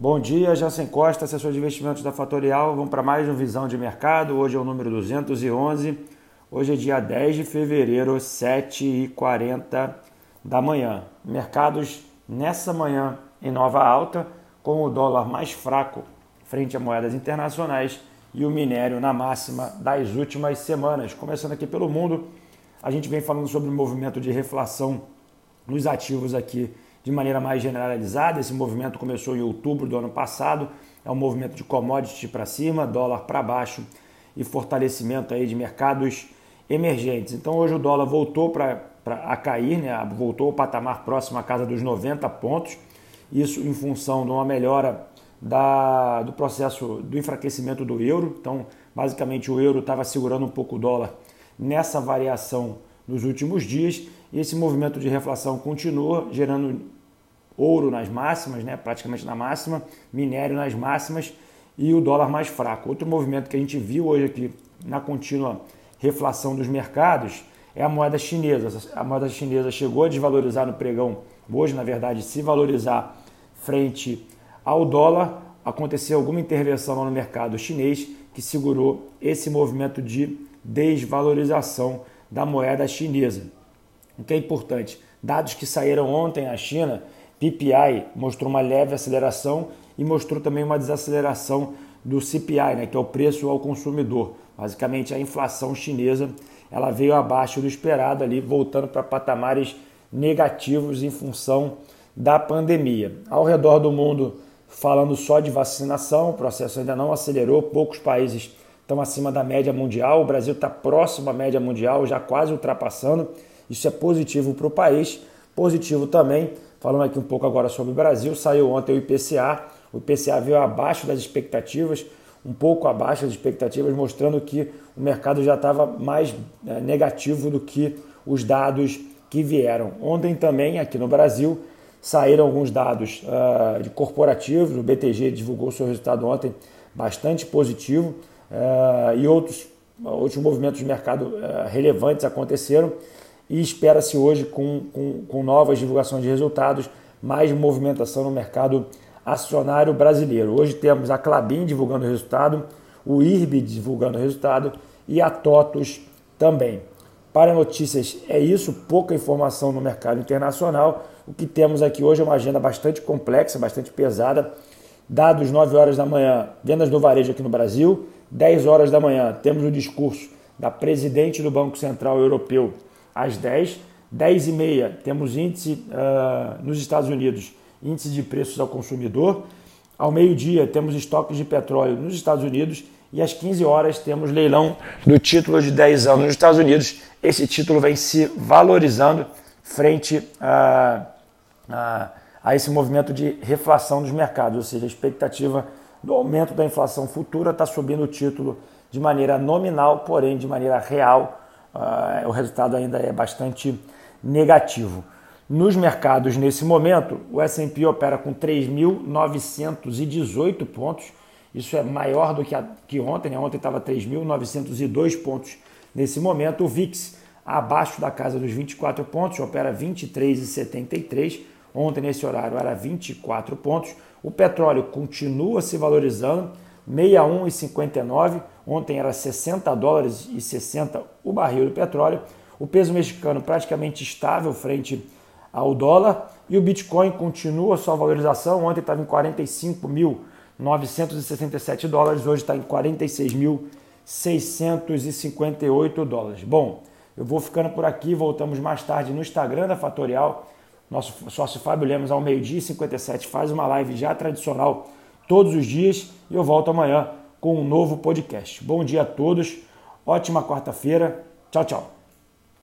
Bom dia, Jansen Costa, assessor de investimentos da Fatorial. Vamos para mais uma visão de mercado. Hoje é o número 211. Hoje é dia 10 de fevereiro, 7h40 da manhã. Mercados nessa manhã em nova alta, com o dólar mais fraco frente a moedas internacionais e o minério na máxima das últimas semanas. Começando aqui pelo mundo, a gente vem falando sobre o movimento de reflação nos ativos aqui de maneira mais generalizada. Esse movimento começou em outubro do ano passado, é um movimento de commodity para cima, dólar para baixo e fortalecimento aí de mercados emergentes. Então hoje o dólar voltou para a cair, né? voltou ao patamar próximo à casa dos 90 pontos, isso em função de uma melhora da, do processo do enfraquecimento do euro. Então, basicamente, o euro estava segurando um pouco o dólar nessa variação nos últimos dias e esse movimento de reflação continua gerando ouro nas máximas, né, praticamente na máxima, minério nas máximas e o dólar mais fraco. Outro movimento que a gente viu hoje aqui na contínua reflação dos mercados é a moeda chinesa. A moeda chinesa chegou a desvalorizar no pregão, hoje, na verdade, se valorizar frente ao dólar. Aconteceu alguma intervenção no mercado chinês que segurou esse movimento de desvalorização da moeda chinesa. O que é importante? Dados que saíram ontem na China PPI mostrou uma leve aceleração e mostrou também uma desaceleração do CPI, né, que é o preço ao consumidor. Basicamente, a inflação chinesa ela veio abaixo do esperado ali, voltando para patamares negativos em função da pandemia. Ao redor do mundo, falando só de vacinação, o processo ainda não acelerou, poucos países estão acima da média mundial, o Brasil está próximo à média mundial, já quase ultrapassando. Isso é positivo para o país, positivo também Falando aqui um pouco agora sobre o Brasil, saiu ontem o IPCA. O IPCA veio abaixo das expectativas, um pouco abaixo das expectativas, mostrando que o mercado já estava mais é, negativo do que os dados que vieram. Ontem também, aqui no Brasil, saíram alguns dados uh, de corporativos. O BTG divulgou seu resultado ontem bastante positivo uh, e outros, outros movimentos de mercado uh, relevantes aconteceram e espera-se hoje, com, com, com novas divulgações de resultados, mais movimentação no mercado acionário brasileiro. Hoje temos a Clabin divulgando o resultado, o IRB divulgando o resultado e a TOTUS também. Para notícias é isso, pouca informação no mercado internacional. O que temos aqui hoje é uma agenda bastante complexa, bastante pesada. Dados 9 horas da manhã, vendas do varejo aqui no Brasil. 10 horas da manhã, temos o discurso da presidente do Banco Central Europeu, às 10. 10 e meia temos índice uh, nos Estados Unidos, índice de preços ao consumidor. Ao meio-dia temos estoques de petróleo nos Estados Unidos e às 15 horas temos leilão do título de 10 anos nos Estados Unidos. Esse título vem se valorizando frente a, a, a esse movimento de reflação dos mercados, ou seja, a expectativa do aumento da inflação futura está subindo o título de maneira nominal, porém de maneira real o resultado ainda é bastante negativo. Nos mercados, nesse momento, o S&P opera com 3.918 pontos. Isso é maior do que, a, que ontem. Né? Ontem estava 3.902 pontos. Nesse momento, o VIX abaixo da casa dos 24 pontos, opera 23,73. Ontem, nesse horário, era 24 pontos. O petróleo continua se valorizando, 61,59. Ontem era 60 dólares e 60 o barril do petróleo. O peso mexicano praticamente estável frente ao dólar e o Bitcoin continua sua valorização. Ontem estava em 45.967 dólares, hoje está em 46.658 dólares. Bom, eu vou ficando por aqui, voltamos mais tarde no Instagram da Fatorial. Nosso sócio Fábio Lemos, ao meio-dia e 57, faz uma live já tradicional todos os dias e eu volto amanhã com um novo podcast. Bom dia a todos, ótima quarta-feira, tchau, tchau.